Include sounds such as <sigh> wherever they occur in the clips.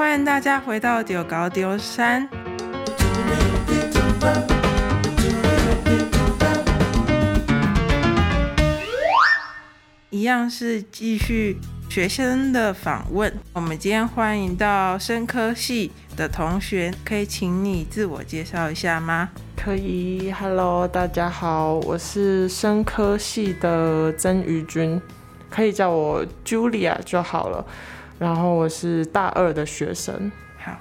欢迎大家回到丢高丢山，一样是继续学生的访问。我们今天欢迎到生科系的同学，可以请你自我介绍一下吗？可以，Hello，大家好，我是生科系的曾瑜君，可以叫我 Julia 就好了。然后我是大二的学生。好，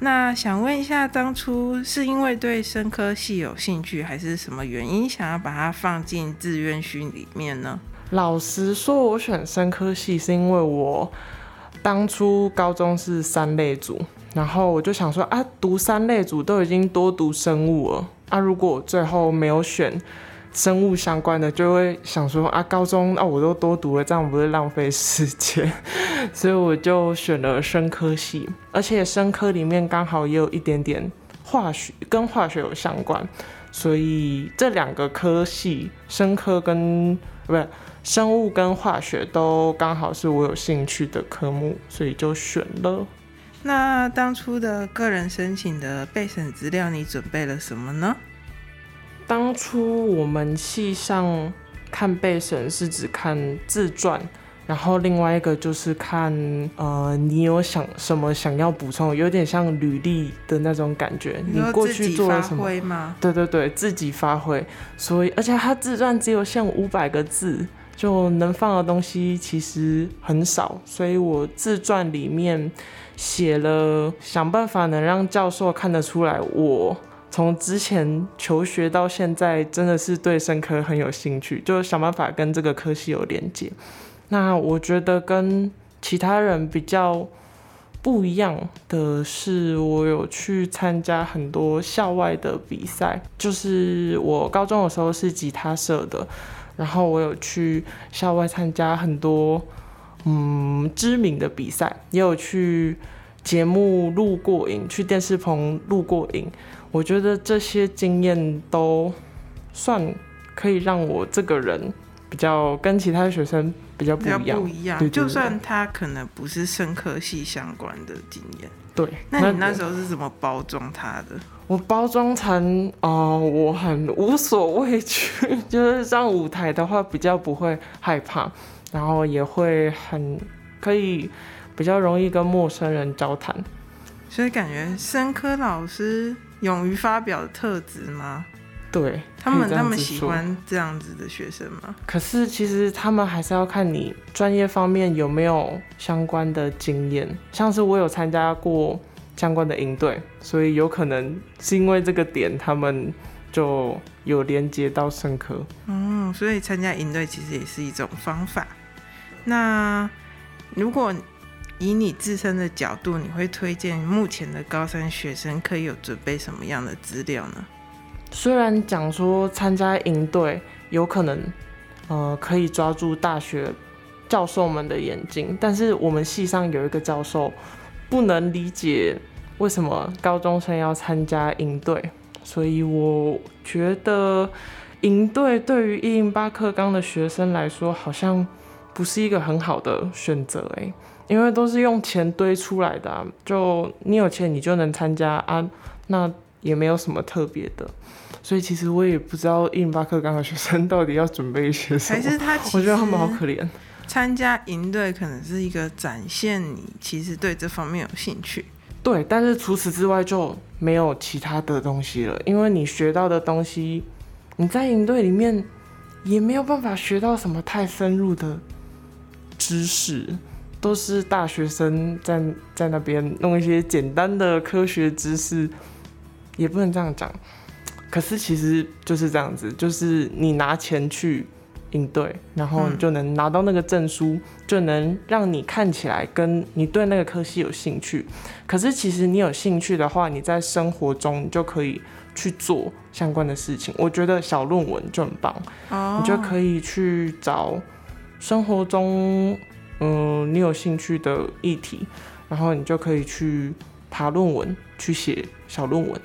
那想问一下，当初是因为对生科系有兴趣，还是什么原因想要把它放进志愿序里面呢？老实说，我选生科系是因为我当初高中是三类组，然后我就想说啊，读三类组都已经多读生物了，啊，如果我最后没有选。生物相关的就会想说啊，高中啊我都多读了，这样不是浪费时间，所以我就选了生科系，而且生科里面刚好也有一点点化学，跟化学有相关，所以这两个科系，生科跟不是生物跟化学都刚好是我有兴趣的科目，所以就选了。那当初的个人申请的备审资料，你准备了什么呢？当初我们系上看背审是只看自传，然后另外一个就是看呃你有想什么想要补充，有点像履历的那种感觉。你过去做了什么？对对对，自己发挥。所以而且他自传只有限五百个字，就能放的东西其实很少。所以我自传里面写了，想办法能让教授看得出来我。从之前求学到现在，真的是对生科很有兴趣，就想办法跟这个科系有连接。那我觉得跟其他人比较不一样的是，我有去参加很多校外的比赛，就是我高中的时候是吉他社的，然后我有去校外参加很多嗯知名的比赛，也有去节目录过影，去电视棚录过影。我觉得这些经验都算可以让我这个人比较跟其他学生比较不一样。不一样，就算他可能不是生科系相关的经验。对。那你那时候是怎么包装他的？我包装成哦、呃，我很无所畏惧，就是上舞台的话比较不会害怕，然后也会很可以比较容易跟陌生人交谈。所以感觉生科老师。勇于发表的特质吗？对，他们，他们喜欢这样子的学生吗？可是其实他们还是要看你专业方面有没有相关的经验。像是我有参加过相关的营队，所以有可能是因为这个点，他们就有连接到生科。嗯，所以参加营队其实也是一种方法。那如果以你自身的角度，你会推荐目前的高三学生可以有准备什么样的资料呢？虽然讲说参加营队有可能，呃，可以抓住大学教授们的眼睛，但是我们系上有一个教授不能理解为什么高中生要参加营队，所以我觉得营队对于一零八课纲的学生来说，好像不是一个很好的选择，哎。因为都是用钱堆出来的啊，就你有钱你就能参加啊，那也没有什么特别的，所以其实我也不知道一零八课纲的学生到底要准备一些什么。还是他，我觉得他们好可怜。参加营队可能是一个展现你其实对这方面有兴趣。对，但是除此之外就没有其他的东西了，因为你学到的东西，你在营队里面也没有办法学到什么太深入的知识。都是大学生在在那边弄一些简单的科学知识，也不能这样讲。可是其实就是这样子，就是你拿钱去应对，然后你就能拿到那个证书，嗯，就能让你看起来跟你对那个科系有兴趣。可是其实你有兴趣的话，你在生活中你就可以去做相关的事情。我觉得小论文就很棒，哦，你就可以去找生活中。嗯，你有兴趣的议题，然后你就可以去爬论文，去写小论文。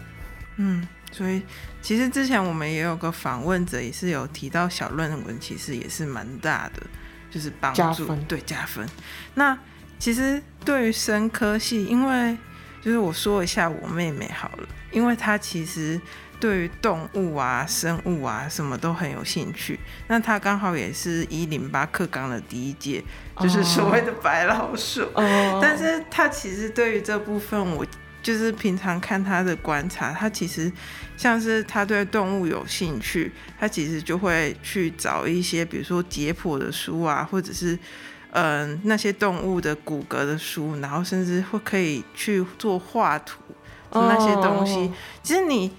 嗯，所以其实之前我们也有个访问者，也是有提到小论文，其实也是蛮大的，就是帮助，对，加分。那其实对于生科系，因为就是我说一下我妹妹好了，因为她其实对于动物啊、生物啊什么都很有兴趣。那他刚好也是一零八课纲的第一届，就是所谓的白老鼠。Oh. <laughs> 但是他其实对于这部分，我就是平常看他的观察，他其实像是他对动物有兴趣，他其实就会去找一些，比如说解剖的书啊，或者是。嗯、呃，那些动物的骨骼的书，然后甚至会可以去做画图，做那些东西。Oh. 其实你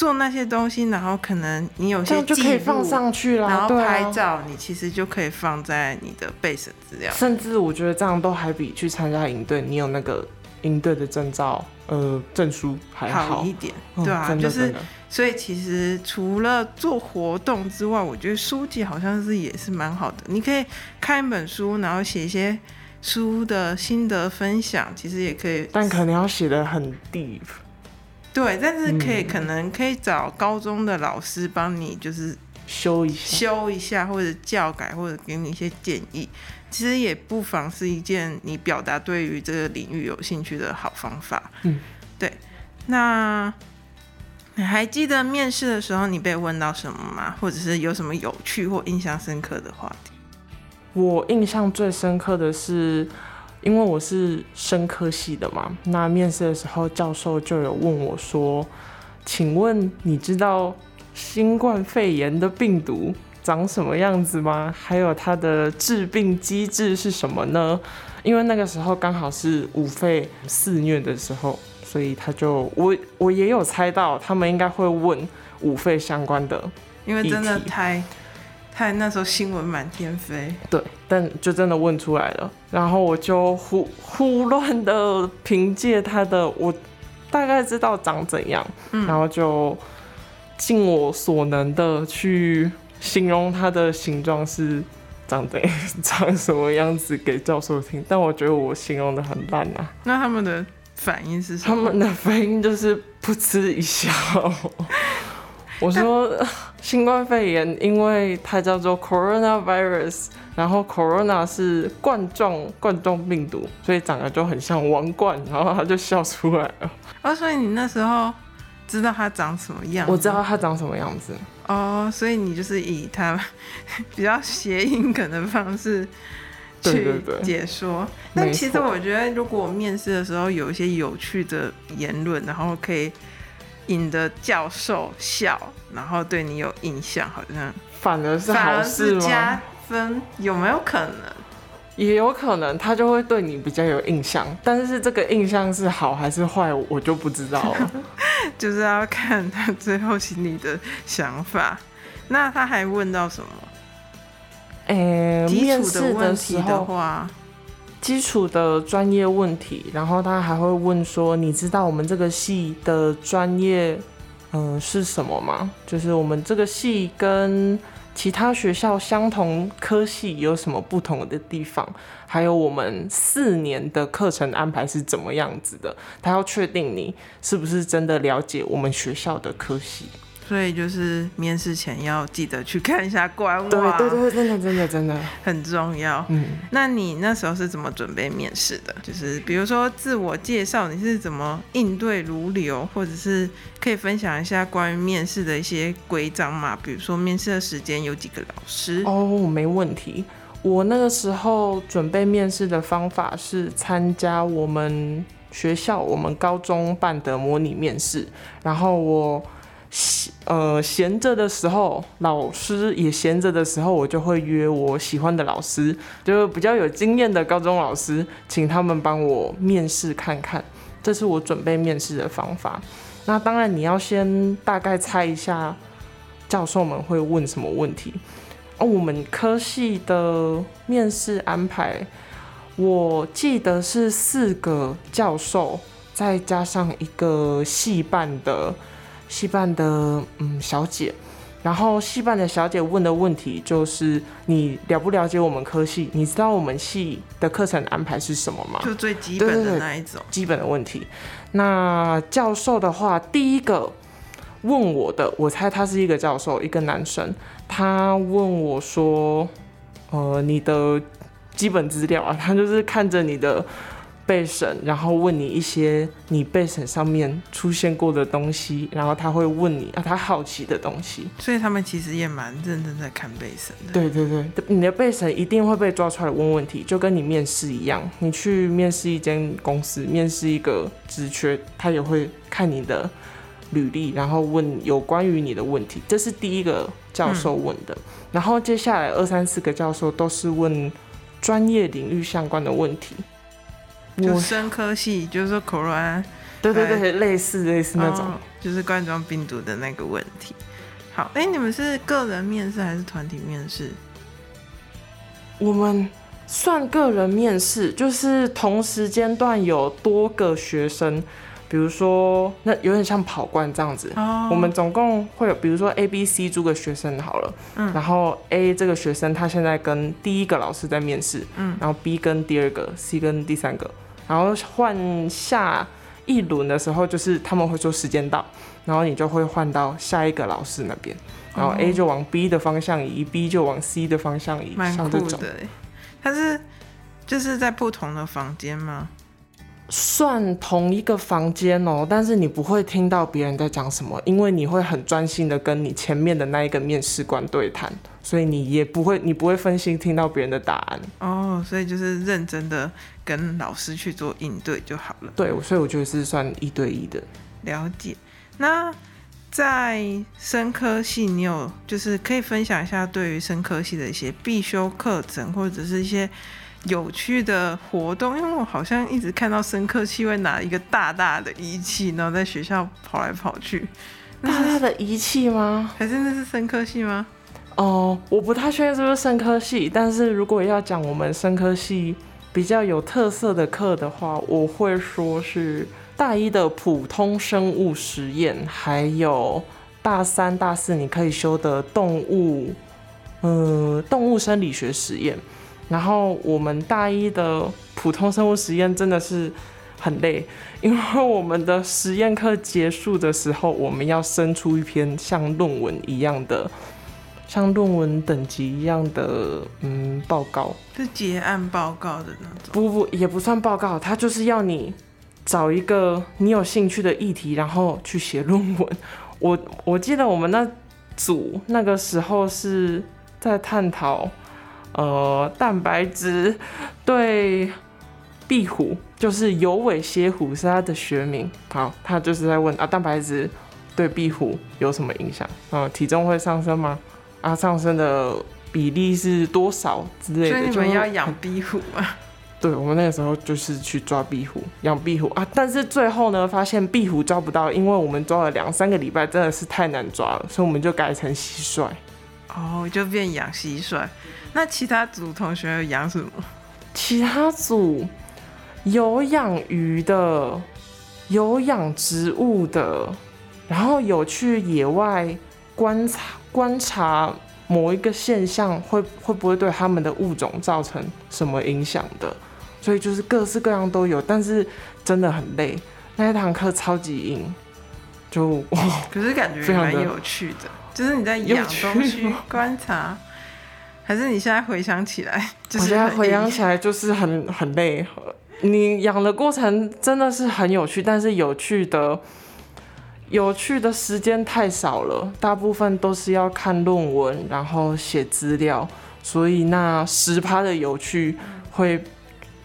做那些东西，然后可能你有些就可以放上去了，然后拍照，啊、你其实就可以放在你的备审资料。甚至我觉得这样都还比去参加营队，你有那个营队的证照，呃，证书还好，好一点，对啊，嗯、就是。所以其实除了做活动之外，我觉得书籍好像是也是蛮好的。你可以看一本书，然后写一些书的心得分享，其实也可以。但可能要写的很 deep。对，但是可以、嗯、可能可以找高中的老师帮你，就是修一下，修一下或者教改，或者给你一些建议。其实也不妨是一件你表达对于这个领域有兴趣的好方法。嗯，对，那。你还记得面试的时候你被问到什么吗？或者是有什么有趣或印象深刻的话题？我印象最深刻的是，因为我是生科系的嘛，那面试的时候教授就有问我说：“请问你知道新冠肺炎的病毒长什么样子吗？还有它的致病机制是什么呢？”因为那个时候刚好是五肺肆虐的时候。所以他就我我也有猜到，他们应该会问五肺相关的，因为真的太太那时候新闻满天飞。对，但就真的问出来了，然后我就胡胡乱的凭借他的，我大概知道长怎样，嗯、然后就尽我所能的去形容它的形状是长怎样，<laughs> 长什么样子给教授听，但我觉得我形容的很烂啊。那他们的。反应是什么？他们的反应就是噗嗤一笑。我说新冠肺炎，因为它叫做 coronavirus，然后 corona 是冠状冠状病毒，所以长得就很像王冠，然后他就笑出来了。哦，所以你那时候知道它长什么样？我知道它长什么样子。哦，所以你就是以它 <laughs> 比较谐音梗的方式。去解说，但其实我觉得，如果面试的时候有一些有趣的言论，然后可以引得教授笑，然后对你有印象，好像反而是好事吗？加分有没有可能？也有可能，他就会对你比较有印象，但是这个印象是好还是坏，我就不知道了。<laughs> 就是要看他最后心里的想法。那他还问到什么？诶、欸，面试的时候，基础的专业问题，然后他还会问说：“你知道我们这个系的专业，嗯、是什么吗？就是我们这个系跟其他学校相同科系有什么不同的地方？还有我们四年的课程安排是怎么样子的？他要确定你是不是真的了解我们学校的科系。”所以就是面试前要记得去看一下官网，对对对，真的真的真的很重要。嗯，那你那时候是怎么准备面试的？就是比如说自我介绍，你是怎么应对如流，或者是可以分享一下关于面试的一些规章嘛？比如说面试的时间有几个老师？哦，没问题。我那个时候准备面试的方法是参加我们学校我们高中办的模拟面试，然后我。呃，闲着的时候，老师也闲着的时候，我就会约我喜欢的老师，就比较有经验的高中老师，请他们帮我面试看看。这是我准备面试的方法。那当然，你要先大概猜一下教授们会问什么问题。哦，我们科系的面试安排，我记得是四个教授，再加上一个系办的。系办的嗯小姐，然后戏办的小姐问的问题就是你了不了解我们科系？你知道我们系的课程安排是什么吗？就最基本的那一种基本的问题。那教授的话，第一个问我的，我猜他是一个教授，一个男生，他问我说：“呃，你的基本资料啊，他就是看着你的。”备审，然后问你一些你备审上面出现过的东西，然后他会问你啊，他好奇的东西。所以他们其实也蛮认真在看备审的。对对对，你的备审一定会被抓出来问问题，就跟你面试一样，你去面试一间公司，面试一个职缺，他也会看你的履历，然后问有关于你的问题。这是第一个教授问的，嗯、然后接下来二三四个教授都是问专业领域相关的问题。就生科系，就是说 Corona，对对对，类似类似那种，哦，就是冠状病毒的那个问题。好，哎，你们是个人面试还是团体面试？我们算个人面试，就是同时间段有多个学生，比如说那有点像跑冠这样子。哦。我们总共会有，比如说 A、B、C 诸个学生好了，嗯，然后 A 这个学生他现在跟第一个老师在面试，嗯，然后 B 跟第二个，C 跟第三个。然后换下一轮的时候，就是他们会说时间到，然后你就会换到下一个老师那边，然后 A 就往 B 的方向移，B 就往 C 的方向移，蛮酷的。他是就是在不同的房间吗？算同一个房间哦，但是你不会听到别人在讲什么，因为你会很专心的跟你前面的那一个面试官对谈，所以你也不会，你不会分心听到别人的答案。哦，所以就是认真的跟老师去做应对就好了。对，所以我觉得是算一对一的。了解。那在生科系，你有就是可以分享一下对于生科系的一些必修课程，或者是一些。有趣的活动，因为我好像一直看到生科系会拿一个大大的仪器，然后在学校跑来跑去。大大的仪器吗？还是那是生科系吗？哦，我不太确定是不是生科系，但是如果要讲我们生科系比较有特色的课的话，我会说是大一的普通生物实验，还有大三、大四你可以修的动物，呃，动物生理学实验。然后我们大一的普通生物实验真的是很累，因为我们的实验课结束的时候，我们要生出一篇像论文一样的，像论文等级一样的嗯报告，是结案报告的那种。不不，也不算报告，它就是要你找一个你有兴趣的议题，然后去写论文。我我记得我们那组那个时候是在探讨。呃，蛋白质对壁虎，就是有尾蝎虎是它的学名。好，他就是在问啊，蛋白质对壁虎有什么影响？啊，体重会上升吗？啊，上升的比例是多少之类的？所以你们要养壁虎吗？<laughs> 对，我们那个时候就是去抓壁虎，养壁虎啊。但是最后呢，发现壁虎抓不到，因为我们抓了两三个礼拜，真的是太难抓了，所以我们就改成蟋蟀。哦，就变养蟋蟀。那其他组同学有养什么？其他组有养鱼的，有养植物的，然后有去野外观察观察某一个现象会会不会对他们的物种造成什么影响的，所以就是各式各样都有，但是真的很累，那一堂课超级硬，就哇，<laughs> 可是感觉蛮有趣的，<laughs> 就是你在养东西观察。还是你现在回想起来，<laughs> 我现在回想起来就是很很累。你养的过程真的是很有趣，但是有趣的有趣的时间太少了，大部分都是要看论文，然后写资料，所以那十趴的有趣会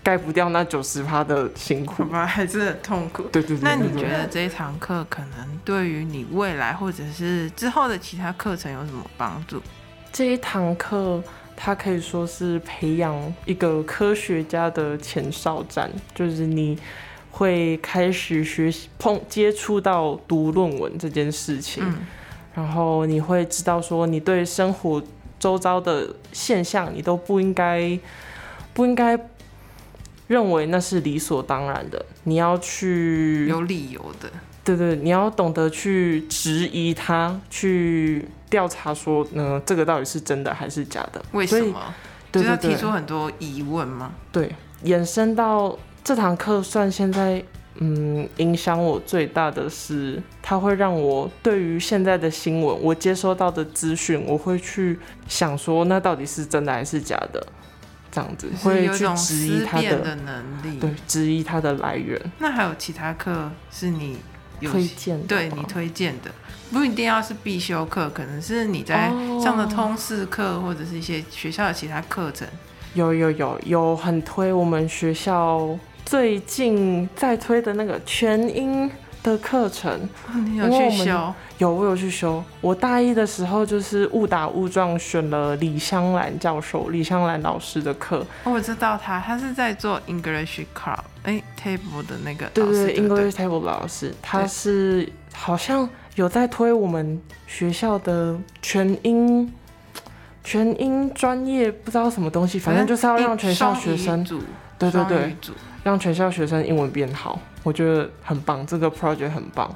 盖不掉那九十趴的辛苦吧，<laughs> 还是很痛苦。对对对，对。那你觉得这一堂课可能对于你未来或者是之后的其他课程有什么帮助？这一堂课，它可以说是培养一个科学家的前哨战，就是你会开始学习碰接触到读论文这件事情，嗯，然后你会知道说，你对生活周遭的现象，你都不应该不应该认为那是理所当然的，你要去有理由的。对对，你要懂得去质疑他，去调查说，嗯，这个到底是真的还是假的？为什么？对对对，就要提出很多疑问吗？对，延伸到这堂课，算现在，嗯，影响我最大的是，它会让我对于现在的新闻，我接收到的资讯，我会去想说，那到底是真的还是假的？这样子会去质疑他的，的能力，对，质疑他的来源。那还有其他课是你有推荐？对你推荐的，不一定要是必修课，可能是你在上的通识课，哦，或者是一些学校的其他课程。有有有有很推，我们学校最近在推的那个全英的课程，哦，你有去修？有，我有去修。我大一的时候就是误打误撞选了李香兰教授、李香兰老师的课。哦，我知道他，他是在做 English Club 哎 Table 的那个对对对，English Table 的老师，他是好像有在推我们学校的全英全英专业，不知道什么东西，反正就是要让全校学生，对对对，让全校学生英文变好，我觉得很棒，这个 project 很棒。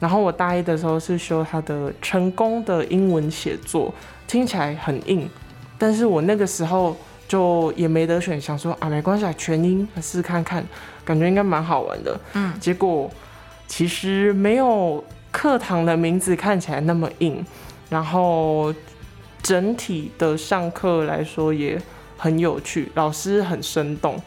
然后我大一的时候是修他的成功的英文写作，听起来很硬，但是我那个时候就也没得选，想说啊没关系，全英试试看看，感觉应该蛮好玩的。嗯，结果其实没有课堂的名字看起来那么硬，然后整体的上课来说也很有趣，老师很生动，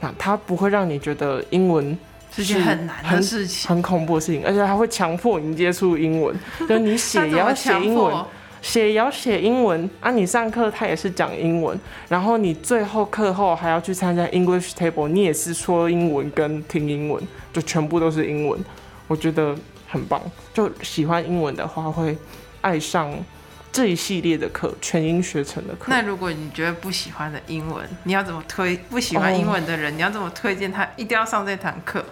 那它不会让你觉得英文。是件很难的事情，很恐怖的事情，而且它会强迫你接触英文，<laughs> 就你写也要写英文，写也要写英文啊！你上课他也是讲英文，然后你最后课后还要去参加 English Table，你也是说英文跟听英文，就全部都是英文，我觉得很棒。就喜欢英文的话，会爱上这一系列的课，全英学程的课。那如果你觉得不喜欢的英文，你要怎么推？不喜欢英文的人，哦、你要怎么推荐他一定要上这堂课？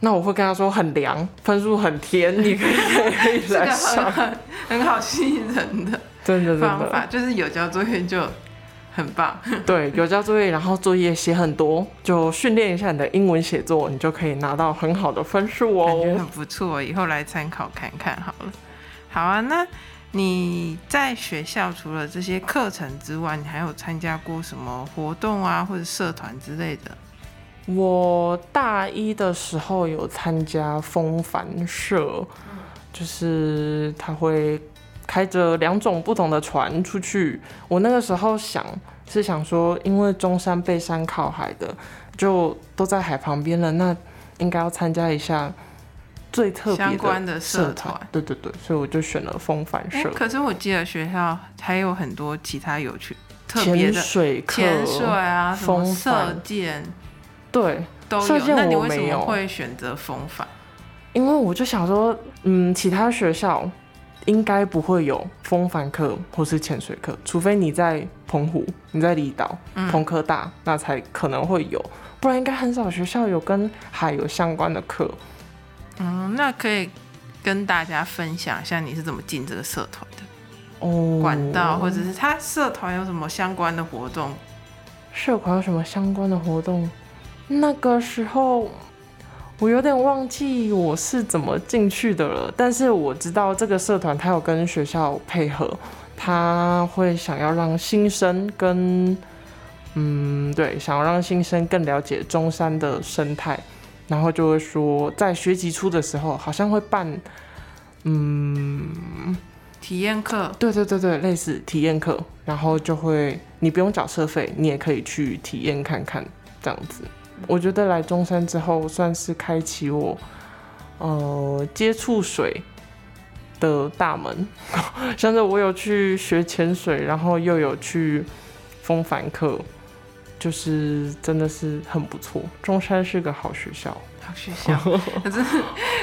那我会跟他说很凉，分数很甜，你可以可以来上，<laughs> 很很好吸引人的，真的方法就是有交作业就很棒。<laughs> 对，有交作业，然后作业写很多，就训练一下你的英文写作，你就可以拿到很好的分数哦。感觉很不错，以后来参考看看好了。好啊，那你在学校除了这些课程之外，你还有参加过什么活动啊，或者社团之类的？我大一的时候有参加风帆社，就是他会开着两种不同的船出去。我那个时候想是想说，因为中山背山靠海的，就都在海旁边了，那应该要参加一下最特别相关的社团。对对对，所以我就选了风帆社。可是我记得学校还有很多其他有趣、特别的潜水课、潜水啊，什么射箭。对，都有。那你为什么会选择风帆？因为我就想说，嗯，其他学校应该不会有风帆课或是潜水课，除非你在澎湖、你在离岛、澎科大，那才可能会有，不然应该很少学校有跟海有相关的课。嗯，那可以跟大家分享一下你是怎么进这个社团的？哦，管道或者是他社团有什么相关的活动？社团有什么相关的活动？那个时候我有点忘记我是怎么进去的了，但是我知道这个社团他有跟学校配合，他会想要让新生跟嗯对，想要让新生更了解中山的生态，然后就会说在学期初的时候好像会办嗯体验课，对对对对，类似体验课，然后就会你不用缴社费，你也可以去体验看看这样子。我觉得来中山之后，算是开启我，呃，接触水的大门。<laughs> 像是我有去学潜水，然后又有去风帆课，就是真的是很不错。中山是个好学校，好学校，<laughs> 可是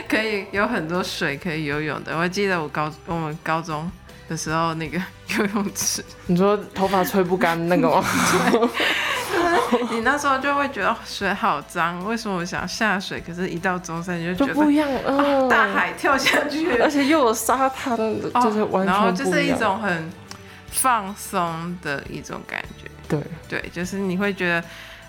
可以有很多水可以游泳的。我记得我高我们高中的时候那个 <laughs> 游泳池，你说头发吹不干那个吗？<laughs> 你那时候就会觉得水好脏，为什么我想下水？可是，一到中山你就觉得就不一样，嗯哦，大海跳下去，而且又有沙滩，就是然后就是一种很放松的一种感觉。对对，就是你会觉得。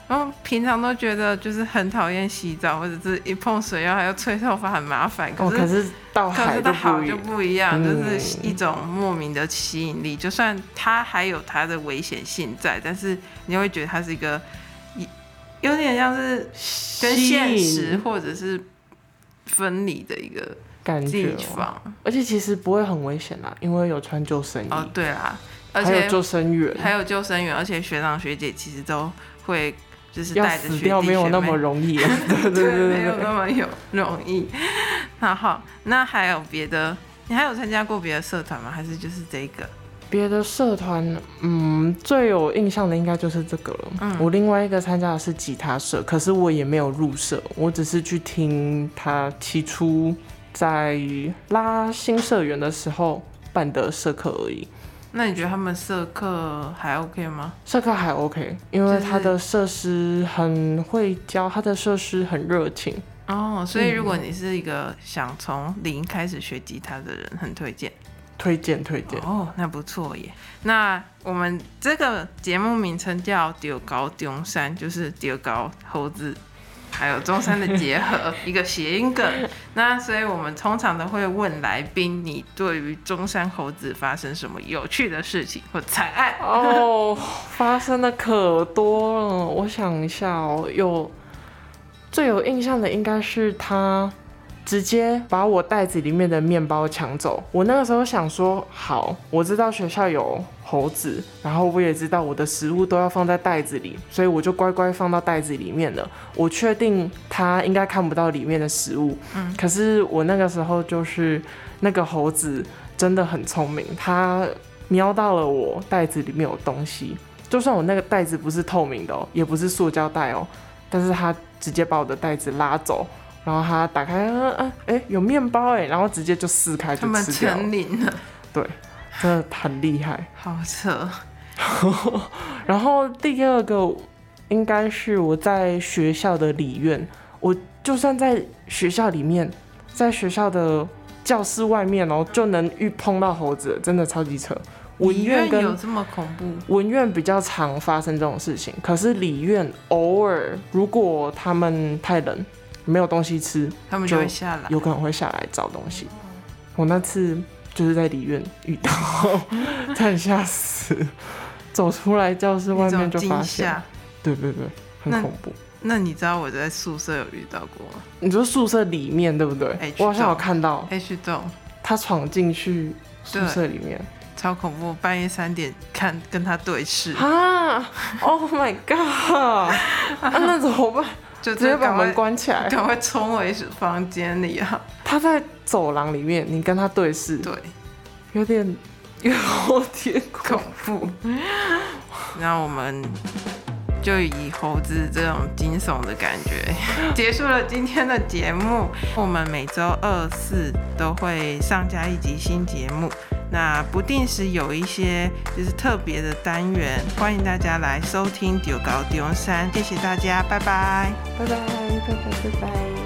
然后平常都觉得就是很讨厌洗澡，或者是一碰水要还要吹头发很麻烦。可是、哦、可是到海的好就不一样，嗯、就是一种莫名的吸引力。就算它还有它的危险性在，但是你会觉得它是一个有点像是跟现实或者是分离的一个地方。感觉，而且其实不会很危险啦，因为有穿救生衣。哦，对啦。而且还有救生员，还有救生员，而且学长学姐其实都会就是要带着学弟学妹，死掉 <laughs> 没有那么容易，对对对对没有那么有容易。那好，那还有别的？你还有参加过别的社团吗？还是就是这个？别的社团，嗯，最有印象的应该就是这个了。嗯，我另外一个参加的是吉他社，可是我也没有入社，我只是去听他起初在拉新社员的时候办的社课而已。那你觉得他们社课还 OK 吗？社课还 OK，因为他的设施很会教，他的设施很热情。哦，所以如果你是一个想从零开始学吉他的人，很推荐。推荐推荐哦，那不错耶。那我们这个节目名称叫“丢高中山”，就是丢高猴子还有中山的结合，<laughs> 一个谐音梗。那所以我们通常都会问来宾：你对于中山猴子发生什么有趣的事情或惨案？哦，发生的可多了。我想一下哦，有最有印象的应该是他。直接把我袋子里面的面包抢走。我那个时候想说，好，我知道学校有猴子，然后我也知道我的食物都要放在袋子里，所以我就乖乖放到袋子里面了。我确定他应该看不到里面的食物。嗯，可是我那个时候就是那个猴子真的很聪明，它瞄到了我袋子里面有东西，就算我那个袋子不是透明的哦，也不是塑胶袋哦，但是他直接把我的袋子拉走。然后他打开，嗯嗯，哎，有面包哎，然后直接就撕开就吃掉了。他们成瘾了。对，真的很厉害。好扯。<laughs> 然后第二个应该是我在学校的里院，我就算在学校里面，在学校的教室外面哦，就能遇碰到猴子，真的超级扯。文院跟有这么恐怖？文院比较常发生这种事情，可是里院偶尔，如果他们太冷。没有东西吃，他们就会下来，有可能会下来找东西。我那次就是在里院遇到，<laughs> 差点吓死，走出来教室外面就发现，对对对，很恐怖那。那你知道我在宿舍有遇到过吗？你说宿舍里面对不对？我好像有看到 H 栋，他闯进去宿舍里面，超恐怖，半夜三点看跟他对视啊！Oh my god！<laughs> 啊，那怎么办？就直接把门关起来，赶快冲回房间里啊！<laughs> 他在走廊里面，你跟他对视，对，有点有点恐怖。那我们就以猴子这种惊悚的感觉结束了今天的节目。我们每周二四都会上架一集新节目。那不定时有一些就是特别的单元，欢迎大家来收听《丢高丢山》，谢谢大家，拜拜，拜拜，拜拜，拜拜。